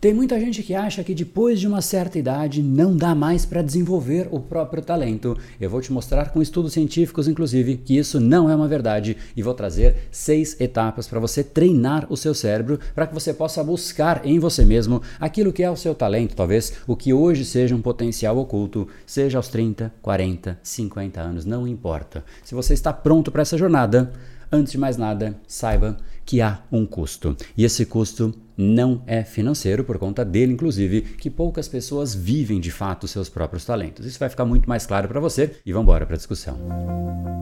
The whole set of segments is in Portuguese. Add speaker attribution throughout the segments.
Speaker 1: Tem muita gente que acha que depois de uma certa idade não dá mais para desenvolver o próprio talento. Eu vou te mostrar com estudos científicos, inclusive, que isso não é uma verdade e vou trazer seis etapas para você treinar o seu cérebro para que você possa buscar em você mesmo aquilo que é o seu talento, talvez o que hoje seja um potencial oculto, seja aos 30, 40, 50 anos, não importa. Se você está pronto para essa jornada, antes de mais nada, saiba que há um custo. E esse custo não é financeiro, por conta dele, inclusive, que poucas pessoas vivem de fato seus próprios talentos. Isso vai ficar muito mais claro para você e vamos embora para a discussão.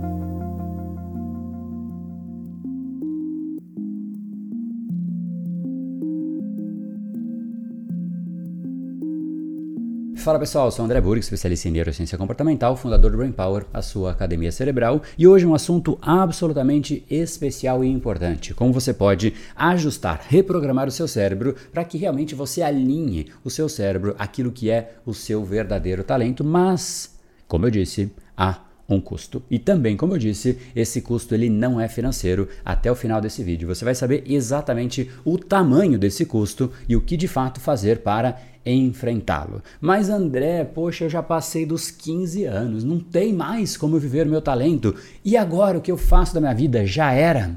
Speaker 1: Fala pessoal, eu sou o André Burg, especialista em neurociência comportamental, fundador do Brain Power, a sua academia cerebral, e hoje um assunto absolutamente especial e importante: como você pode ajustar, reprogramar o seu cérebro para que realmente você alinhe o seu cérebro àquilo que é o seu verdadeiro talento, mas, como eu disse, há um custo. E também, como eu disse, esse custo ele não é financeiro. Até o final desse vídeo você vai saber exatamente o tamanho desse custo e o que de fato fazer para enfrentá-lo. Mas André, poxa, eu já passei dos 15 anos, não tem mais como viver meu talento. E agora o que eu faço da minha vida já era?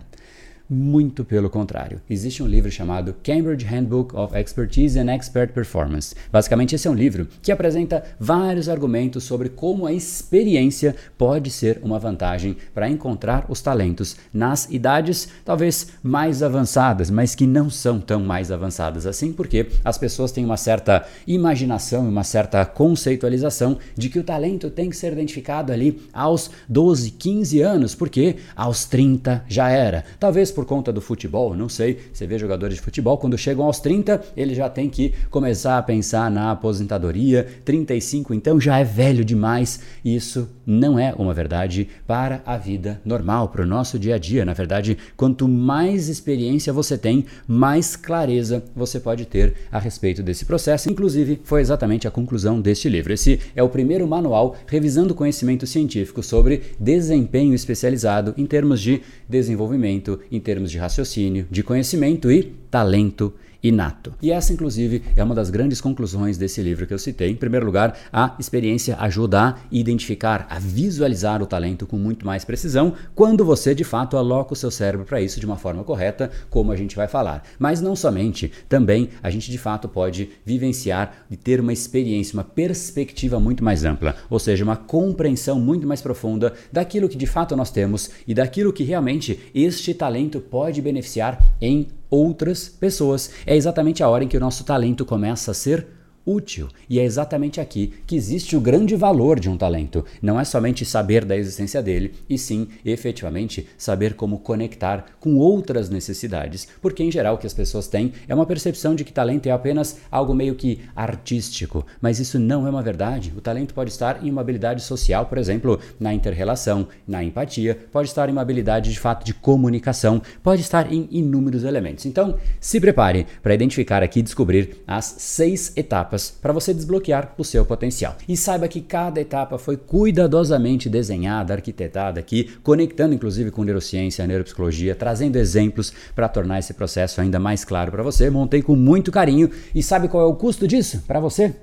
Speaker 1: Muito pelo contrário. Existe um livro chamado Cambridge Handbook of Expertise and Expert Performance. Basicamente, esse é um livro que apresenta vários argumentos sobre como a experiência pode ser uma vantagem para encontrar os talentos nas idades talvez mais avançadas, mas que não são tão mais avançadas assim, porque as pessoas têm uma certa imaginação e uma certa conceitualização de que o talento tem que ser identificado ali aos 12, 15 anos, porque aos 30 já era. Talvez por conta do futebol, não sei. Você vê jogadores de futebol, quando chegam aos 30, ele já tem que começar a pensar na aposentadoria. 35, então já é velho demais. Isso não é uma verdade para a vida normal, para o nosso dia a dia. Na verdade, quanto mais experiência você tem, mais clareza você pode ter a respeito desse processo. Inclusive, foi exatamente a conclusão deste livro. Esse é o primeiro manual revisando conhecimento científico sobre desempenho especializado em termos de desenvolvimento, em termos de raciocínio, de conhecimento e talento inato. E essa, inclusive, é uma das grandes conclusões desse livro que eu citei. Em primeiro lugar, a experiência ajuda a identificar, a visualizar o talento com muito mais precisão quando você de fato aloca o seu cérebro para isso de uma forma correta, como a gente vai falar. Mas não somente, também a gente de fato pode vivenciar e ter uma experiência, uma perspectiva muito mais ampla, ou seja, uma compreensão muito mais profunda daquilo que de fato nós temos e daquilo que realmente este talento pode beneficiar em outras pessoas. É exatamente a hora em que o nosso talento começa a ser útil. E é exatamente aqui que existe o grande valor de um talento. Não é somente saber da existência dele, e sim, efetivamente, saber como conectar com outras necessidades. Porque, em geral, o que as pessoas têm é uma percepção de que talento é apenas algo meio que artístico. Mas isso não é uma verdade. O talento pode estar em uma habilidade social, por exemplo, na interrelação, na empatia, pode estar em uma habilidade de fato de comunicação, pode estar em inúmeros elementos. Então, se prepare para identificar aqui e descobrir as seis etapas etapas para você desbloquear o seu potencial. E saiba que cada etapa foi cuidadosamente desenhada, arquitetada aqui, conectando inclusive com neurociência, neuropsicologia, trazendo exemplos para tornar esse processo ainda mais claro para você. Montei com muito carinho e sabe qual é o custo disso para você?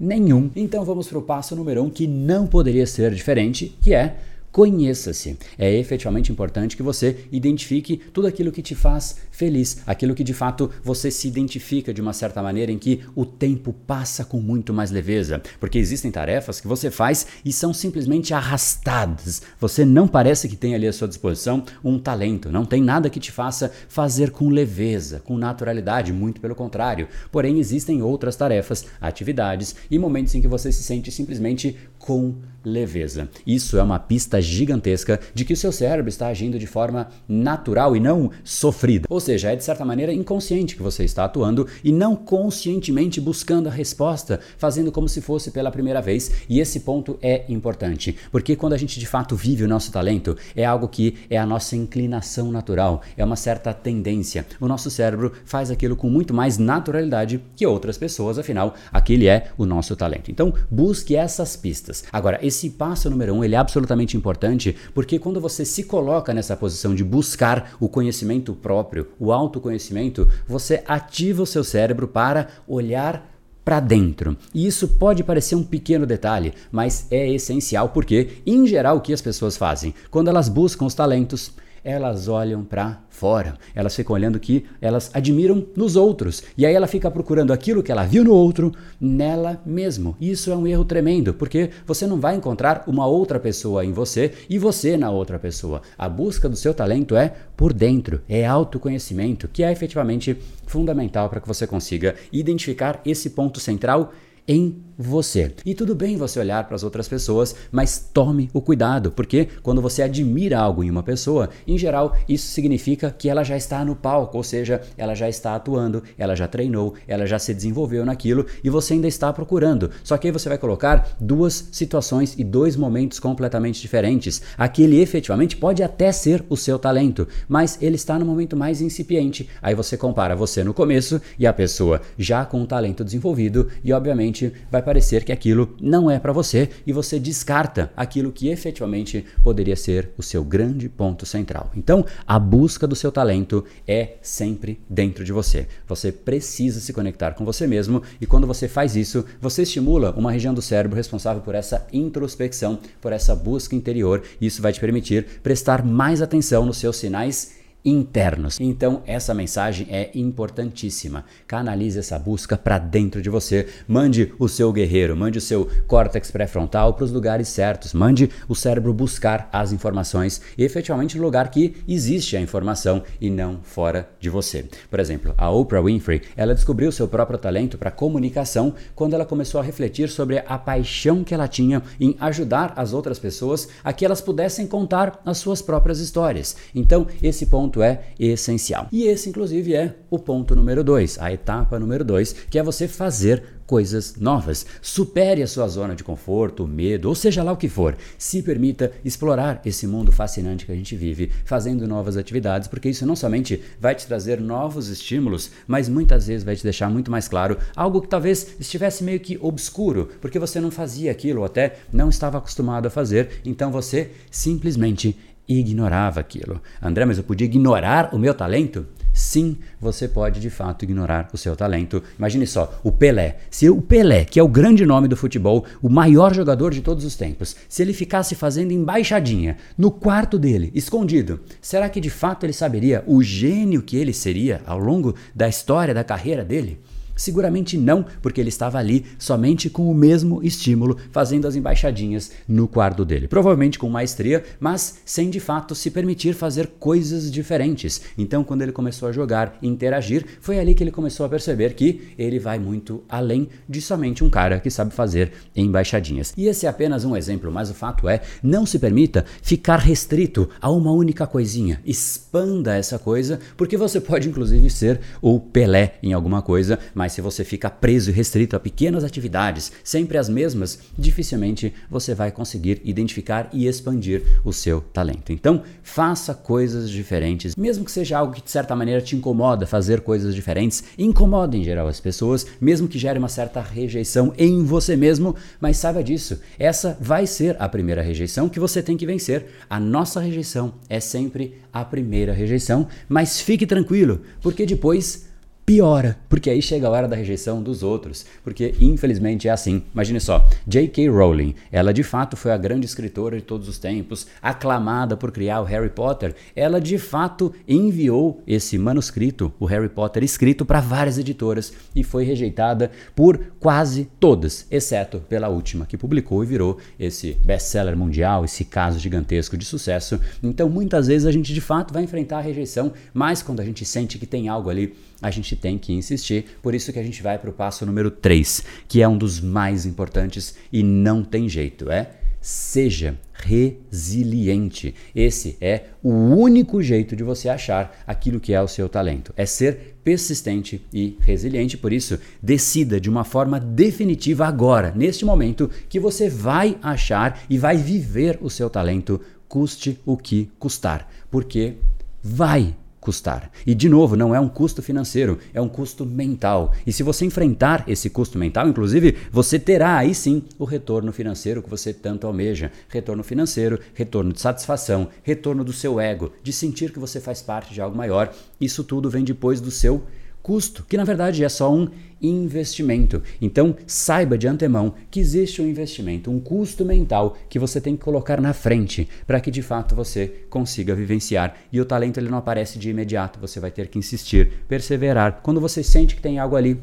Speaker 1: Nenhum. Então vamos para o passo número um que não poderia ser diferente, que é Conheça-se. É efetivamente importante que você identifique tudo aquilo que te faz feliz, aquilo que de fato você se identifica de uma certa maneira em que o tempo passa com muito mais leveza, porque existem tarefas que você faz e são simplesmente arrastadas. Você não parece que tem ali à sua disposição um talento, não tem nada que te faça fazer com leveza, com naturalidade, muito pelo contrário. Porém, existem outras tarefas, atividades e momentos em que você se sente simplesmente com leveza. Isso é uma pista gigantesca de que o seu cérebro está agindo de forma natural e não sofrida. Ou seja, é de certa maneira inconsciente que você está atuando e não conscientemente buscando a resposta, fazendo como se fosse pela primeira vez. E esse ponto é importante, porque quando a gente de fato vive o nosso talento, é algo que é a nossa inclinação natural, é uma certa tendência. O nosso cérebro faz aquilo com muito mais naturalidade que outras pessoas, afinal, aquele é o nosso talento. Então, busque essas pistas. Agora, esse passo número um, ele é absolutamente importante porque quando você se coloca nessa posição de buscar o conhecimento próprio, o autoconhecimento, você ativa o seu cérebro para olhar para dentro. E isso pode parecer um pequeno detalhe, mas é essencial porque, em geral, o que as pessoas fazem? Quando elas buscam os talentos, elas olham para fora. Elas ficam olhando o que elas admiram nos outros. E aí ela fica procurando aquilo que ela viu no outro nela mesmo. Isso é um erro tremendo, porque você não vai encontrar uma outra pessoa em você e você na outra pessoa. A busca do seu talento é por dentro, é autoconhecimento, que é efetivamente fundamental para que você consiga identificar esse ponto central em você. E tudo bem você olhar para as outras pessoas, mas tome o cuidado, porque quando você admira algo em uma pessoa, em geral, isso significa que ela já está no palco, ou seja, ela já está atuando, ela já treinou, ela já se desenvolveu naquilo e você ainda está procurando. Só que aí você vai colocar duas situações e dois momentos completamente diferentes. Aquele efetivamente pode até ser o seu talento, mas ele está no momento mais incipiente. Aí você compara você no começo e a pessoa já com o talento desenvolvido e obviamente vai parecer que aquilo não é para você e você descarta aquilo que efetivamente poderia ser o seu grande ponto central. Então, a busca do seu talento é sempre dentro de você. Você precisa se conectar com você mesmo e quando você faz isso, você estimula uma região do cérebro responsável por essa introspecção, por essa busca interior, e isso vai te permitir prestar mais atenção nos seus sinais internos. Então, essa mensagem é importantíssima. Canalize essa busca para dentro de você. Mande o seu guerreiro, mande o seu córtex pré-frontal para os lugares certos. Mande o cérebro buscar as informações efetivamente no lugar que existe a informação e não fora de você. Por exemplo, a Oprah Winfrey, ela descobriu seu próprio talento para comunicação quando ela começou a refletir sobre a paixão que ela tinha em ajudar as outras pessoas a que elas pudessem contar as suas próprias histórias. Então, esse ponto ponto é essencial. E esse, inclusive, é o ponto número dois, a etapa número dois, que é você fazer coisas novas. Supere a sua zona de conforto, medo, ou seja lá o que for. Se permita explorar esse mundo fascinante que a gente vive, fazendo novas atividades, porque isso não somente vai te trazer novos estímulos, mas muitas vezes vai te deixar muito mais claro algo que talvez estivesse meio que obscuro, porque você não fazia aquilo ou até não estava acostumado a fazer, então você simplesmente ignorava aquilo. André, mas eu podia ignorar o meu talento? Sim, você pode de fato ignorar o seu talento. Imagine só, o Pelé. Se o Pelé, que é o grande nome do futebol, o maior jogador de todos os tempos, se ele ficasse fazendo embaixadinha no quarto dele, escondido, será que de fato ele saberia o gênio que ele seria ao longo da história da carreira dele? Seguramente não, porque ele estava ali somente com o mesmo estímulo, fazendo as embaixadinhas no quarto dele. Provavelmente com maestria, mas sem de fato se permitir fazer coisas diferentes. Então, quando ele começou a jogar e interagir, foi ali que ele começou a perceber que ele vai muito além de somente um cara que sabe fazer embaixadinhas. E esse é apenas um exemplo, mas o fato é: não se permita ficar restrito a uma única coisinha. Expanda essa coisa, porque você pode inclusive ser o Pelé em alguma coisa, mas mas se você fica preso e restrito a pequenas atividades, sempre as mesmas, dificilmente você vai conseguir identificar e expandir o seu talento. Então, faça coisas diferentes, mesmo que seja algo que de certa maneira te incomoda, fazer coisas diferentes, incomoda em geral as pessoas, mesmo que gere uma certa rejeição em você mesmo, mas saiba disso, essa vai ser a primeira rejeição que você tem que vencer. A nossa rejeição é sempre a primeira rejeição, mas fique tranquilo, porque depois piora, porque aí chega a hora da rejeição dos outros, porque infelizmente é assim. Imagine só, J.K. Rowling, ela de fato foi a grande escritora de todos os tempos, aclamada por criar o Harry Potter. Ela de fato enviou esse manuscrito, o Harry Potter escrito para várias editoras e foi rejeitada por quase todas, exceto pela última que publicou e virou esse best-seller mundial, esse caso gigantesco de sucesso. Então, muitas vezes a gente de fato vai enfrentar a rejeição, mas quando a gente sente que tem algo ali a gente tem que insistir. Por isso que a gente vai para o passo número 3, que é um dos mais importantes e não tem jeito, é seja resiliente. Esse é o único jeito de você achar aquilo que é o seu talento. É ser persistente e resiliente. Por isso, decida de uma forma definitiva agora, neste momento, que você vai achar e vai viver o seu talento, custe o que custar. Porque vai custar. E de novo, não é um custo financeiro, é um custo mental. E se você enfrentar esse custo mental, inclusive, você terá aí sim o retorno financeiro que você tanto almeja. Retorno financeiro, retorno de satisfação, retorno do seu ego, de sentir que você faz parte de algo maior. Isso tudo vem depois do seu custo, que na verdade é só um investimento. Então, saiba de antemão que existe um investimento, um custo mental que você tem que colocar na frente para que de fato você consiga vivenciar. E o talento ele não aparece de imediato, você vai ter que insistir, perseverar. Quando você sente que tem algo ali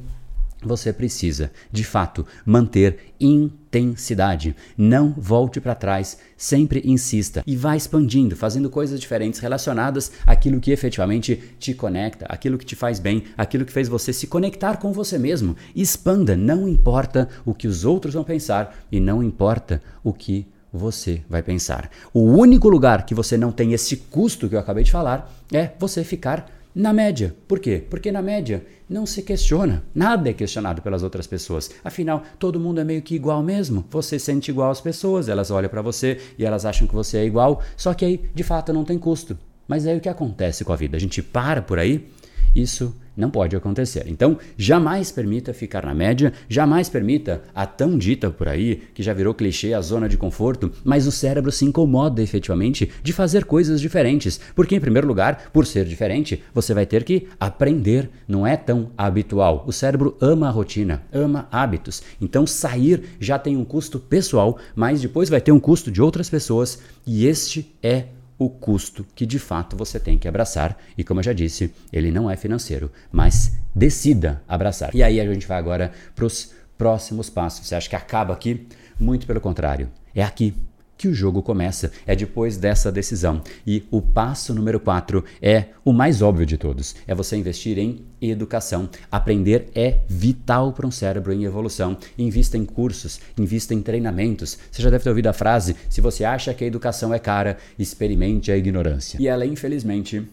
Speaker 1: você precisa, de fato, manter intensidade. Não volte para trás, sempre insista e vá expandindo, fazendo coisas diferentes relacionadas àquilo que efetivamente te conecta, aquilo que te faz bem, aquilo que fez você se conectar com você mesmo. Expanda, não importa o que os outros vão pensar e não importa o que você vai pensar. O único lugar que você não tem esse custo que eu acabei de falar é você ficar na média. Por quê? Porque na média não se questiona, nada é questionado pelas outras pessoas. Afinal, todo mundo é meio que igual mesmo. Você sente igual às pessoas, elas olham para você e elas acham que você é igual, só que aí de fato não tem custo. Mas aí o que acontece com a vida? A gente para por aí isso não pode acontecer. Então, jamais permita ficar na média, jamais permita a tão dita por aí, que já virou clichê a zona de conforto, mas o cérebro se incomoda efetivamente de fazer coisas diferentes, porque, em primeiro lugar, por ser diferente, você vai ter que aprender, não é tão habitual. O cérebro ama a rotina, ama hábitos. Então, sair já tem um custo pessoal, mas depois vai ter um custo de outras pessoas, e este é o custo que de fato você tem que abraçar. E como eu já disse, ele não é financeiro, mas decida abraçar. E aí a gente vai agora para os próximos passos. Você acha que acaba aqui? Muito pelo contrário. É aqui que o jogo começa. É depois dessa decisão. E o passo número 4 é o mais óbvio de todos: é você investir em educação. Aprender é vital para um cérebro em evolução. Invista em cursos, invista em treinamentos. Você já deve ter ouvido a frase: se você acha que a educação é cara, experimente a ignorância. E ela, infelizmente,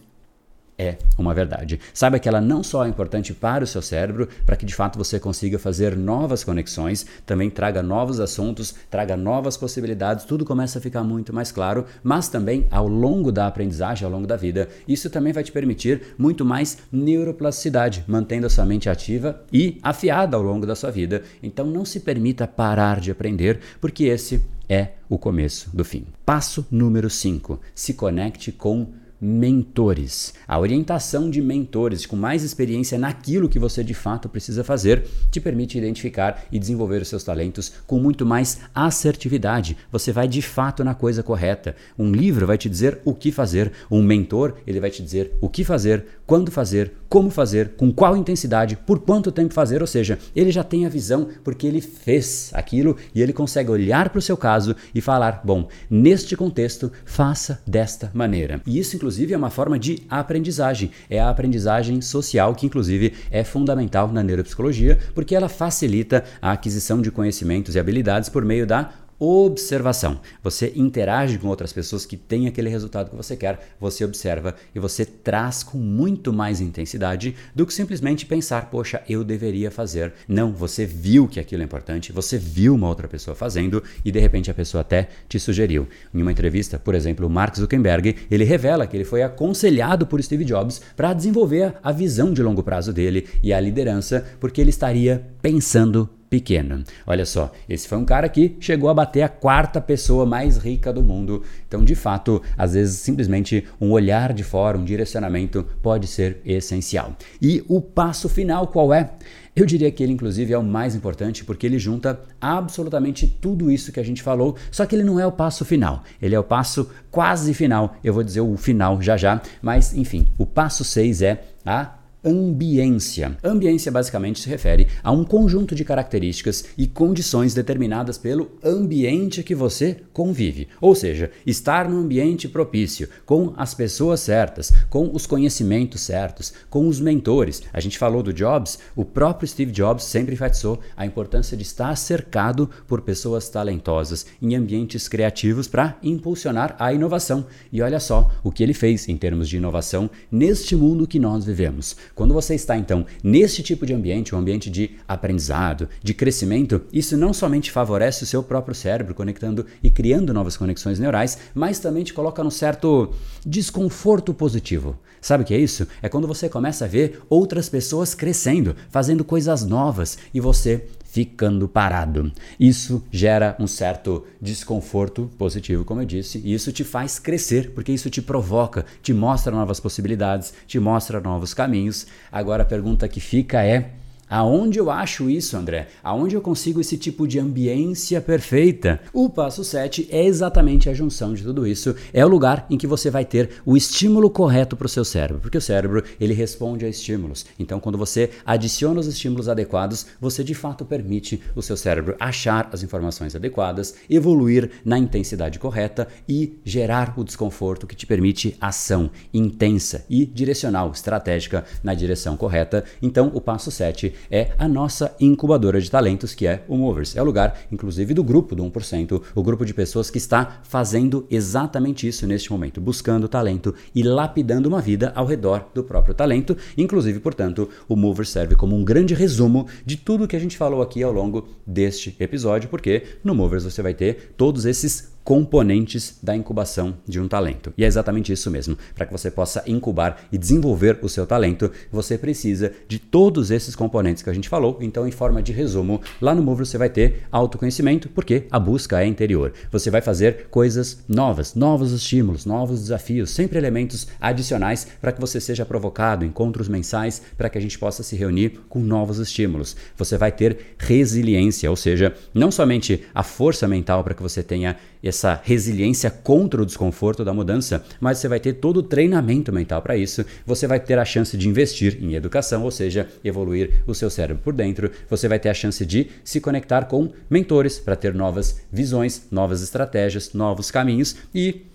Speaker 1: é uma verdade. Saiba que ela não só é importante para o seu cérebro, para que de fato você consiga fazer novas conexões, também traga novos assuntos, traga novas possibilidades, tudo começa a ficar muito mais claro, mas também ao longo da aprendizagem, ao longo da vida, isso também vai te permitir muito mais neuroplasticidade, mantendo a sua mente ativa e afiada ao longo da sua vida. Então não se permita parar de aprender, porque esse é o começo do fim. Passo número 5: se conecte com mentores. A orientação de mentores com mais experiência naquilo que você de fato precisa fazer te permite identificar e desenvolver os seus talentos com muito mais assertividade. Você vai de fato na coisa correta. Um livro vai te dizer o que fazer, um mentor, ele vai te dizer o que fazer, quando fazer, como fazer, com qual intensidade, por quanto tempo fazer, ou seja, ele já tem a visão porque ele fez aquilo e ele consegue olhar para o seu caso e falar: bom, neste contexto, faça desta maneira. E isso, inclusive, é uma forma de aprendizagem. É a aprendizagem social, que, inclusive, é fundamental na neuropsicologia, porque ela facilita a aquisição de conhecimentos e habilidades por meio da observação. Você interage com outras pessoas que têm aquele resultado que você quer, você observa e você traz com muito mais intensidade do que simplesmente pensar, poxa, eu deveria fazer. Não, você viu que aquilo é importante, você viu uma outra pessoa fazendo e de repente a pessoa até te sugeriu. Em uma entrevista, por exemplo, o Mark Zuckerberg, ele revela que ele foi aconselhado por Steve Jobs para desenvolver a visão de longo prazo dele e a liderança, porque ele estaria pensando pequeno. Olha só, esse foi um cara que chegou a bater a quarta pessoa mais rica do mundo. Então, de fato, às vezes simplesmente um olhar de fora, um direcionamento pode ser essencial. E o passo final qual é? Eu diria que ele, inclusive, é o mais importante porque ele junta absolutamente tudo isso que a gente falou, só que ele não é o passo final, ele é o passo quase final. Eu vou dizer o final já já, mas enfim, o passo 6 é a ambiência. Ambiência basicamente se refere a um conjunto de características e condições determinadas pelo ambiente que você convive. Ou seja, estar no ambiente propício, com as pessoas certas, com os conhecimentos certos, com os mentores. A gente falou do Jobs, o próprio Steve Jobs sempre enfatizou a importância de estar cercado por pessoas talentosas em ambientes criativos para impulsionar a inovação. E olha só o que ele fez em termos de inovação neste mundo que nós vivemos Quando você está então nesse tipo de ambiente, um ambiente de aprendizado, de crescimento, isso não somente favorece o seu próprio cérebro, conectando e criando novas conexões neurais, mas também te coloca num certo desconforto positivo. Sabe o que é isso? É quando você começa a ver outras pessoas crescendo, fazendo coisas novas e você ficando parado. Isso gera um certo desconforto positivo, como eu disse, e isso te faz crescer, porque isso te provoca, te mostra novas possibilidades, te mostra novos caminhos. Agora a pergunta que fica é: Aonde eu acho isso, André? Aonde eu consigo esse tipo de ambiência perfeita? O passo 7 é exatamente a junção de tudo isso. É o lugar em que você vai ter o estímulo correto para o seu cérebro, porque o cérebro ele responde a estímulos. Então, quando você adiciona os estímulos adequados, você de fato permite o seu cérebro achar as informações adequadas, evoluir na intensidade correta e gerar o desconforto que te permite ação intensa e direcional, estratégica na direção correta. Então, o passo 7 é a nossa incubadora de talentos, que é o Movers. É o lugar, inclusive, do grupo do 1%, o grupo de pessoas que está fazendo exatamente isso neste momento, buscando talento e lapidando uma vida ao redor do próprio talento. Inclusive, portanto, o Movers serve como um grande resumo de tudo que a gente falou aqui ao longo deste episódio, porque no Movers você vai ter todos esses componentes da incubação de um talento. E é exatamente isso mesmo. Para que você possa incubar e desenvolver o seu talento, você precisa de todos esses componentes que a gente falou. Então, em forma de resumo, lá no Move você vai ter autoconhecimento, porque a busca é interior. Você vai fazer coisas novas, novos estímulos, novos desafios, sempre elementos adicionais para que você seja provocado, encontros mensais para que a gente possa se reunir com novos estímulos. Você vai ter resiliência, ou seja, não somente a força mental para que você tenha essa resiliência contra o desconforto da mudança, mas você vai ter todo o treinamento mental para isso. Você vai ter a chance de investir em educação, ou seja, evoluir o seu cérebro por dentro. Você vai ter a chance de se conectar com mentores para ter novas visões, novas estratégias, novos caminhos e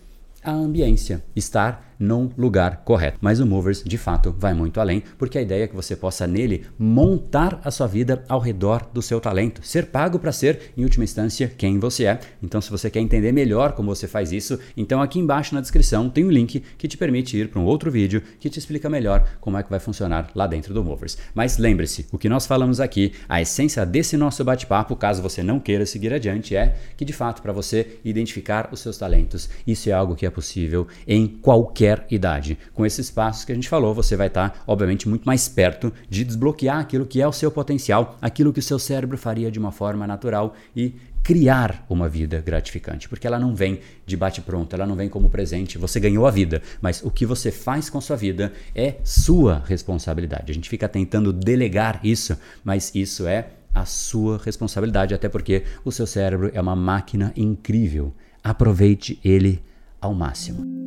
Speaker 1: a ambiência, estar num lugar correto. Mas o Movers, de fato, vai muito além, porque a ideia é que você possa nele montar a sua vida ao redor do seu talento, ser pago para ser, em última instância, quem você é. Então, se você quer entender melhor como você faz isso, então aqui embaixo na descrição tem um link que te permite ir para um outro vídeo que te explica melhor como é que vai funcionar lá dentro do Movers. Mas lembre-se, o que nós falamos aqui, a essência desse nosso bate-papo, caso você não queira seguir adiante, é que de fato para você identificar os seus talentos, isso é algo que é possível em qualquer qualquer idade. Com esses passos que a gente falou, você vai estar, obviamente, muito mais perto de desbloquear aquilo que é o seu potencial, aquilo que o seu cérebro faria de uma forma natural e criar uma vida gratificante, porque ela não vem de bate-pronto, ela não vem como presente. Você ganhou a vida, mas o que você faz com sua vida é sua responsabilidade. A gente fica tentando delegar isso, mas isso é a sua responsabilidade, até porque o seu cérebro é uma máquina incrível. Aproveite ele ao máximo.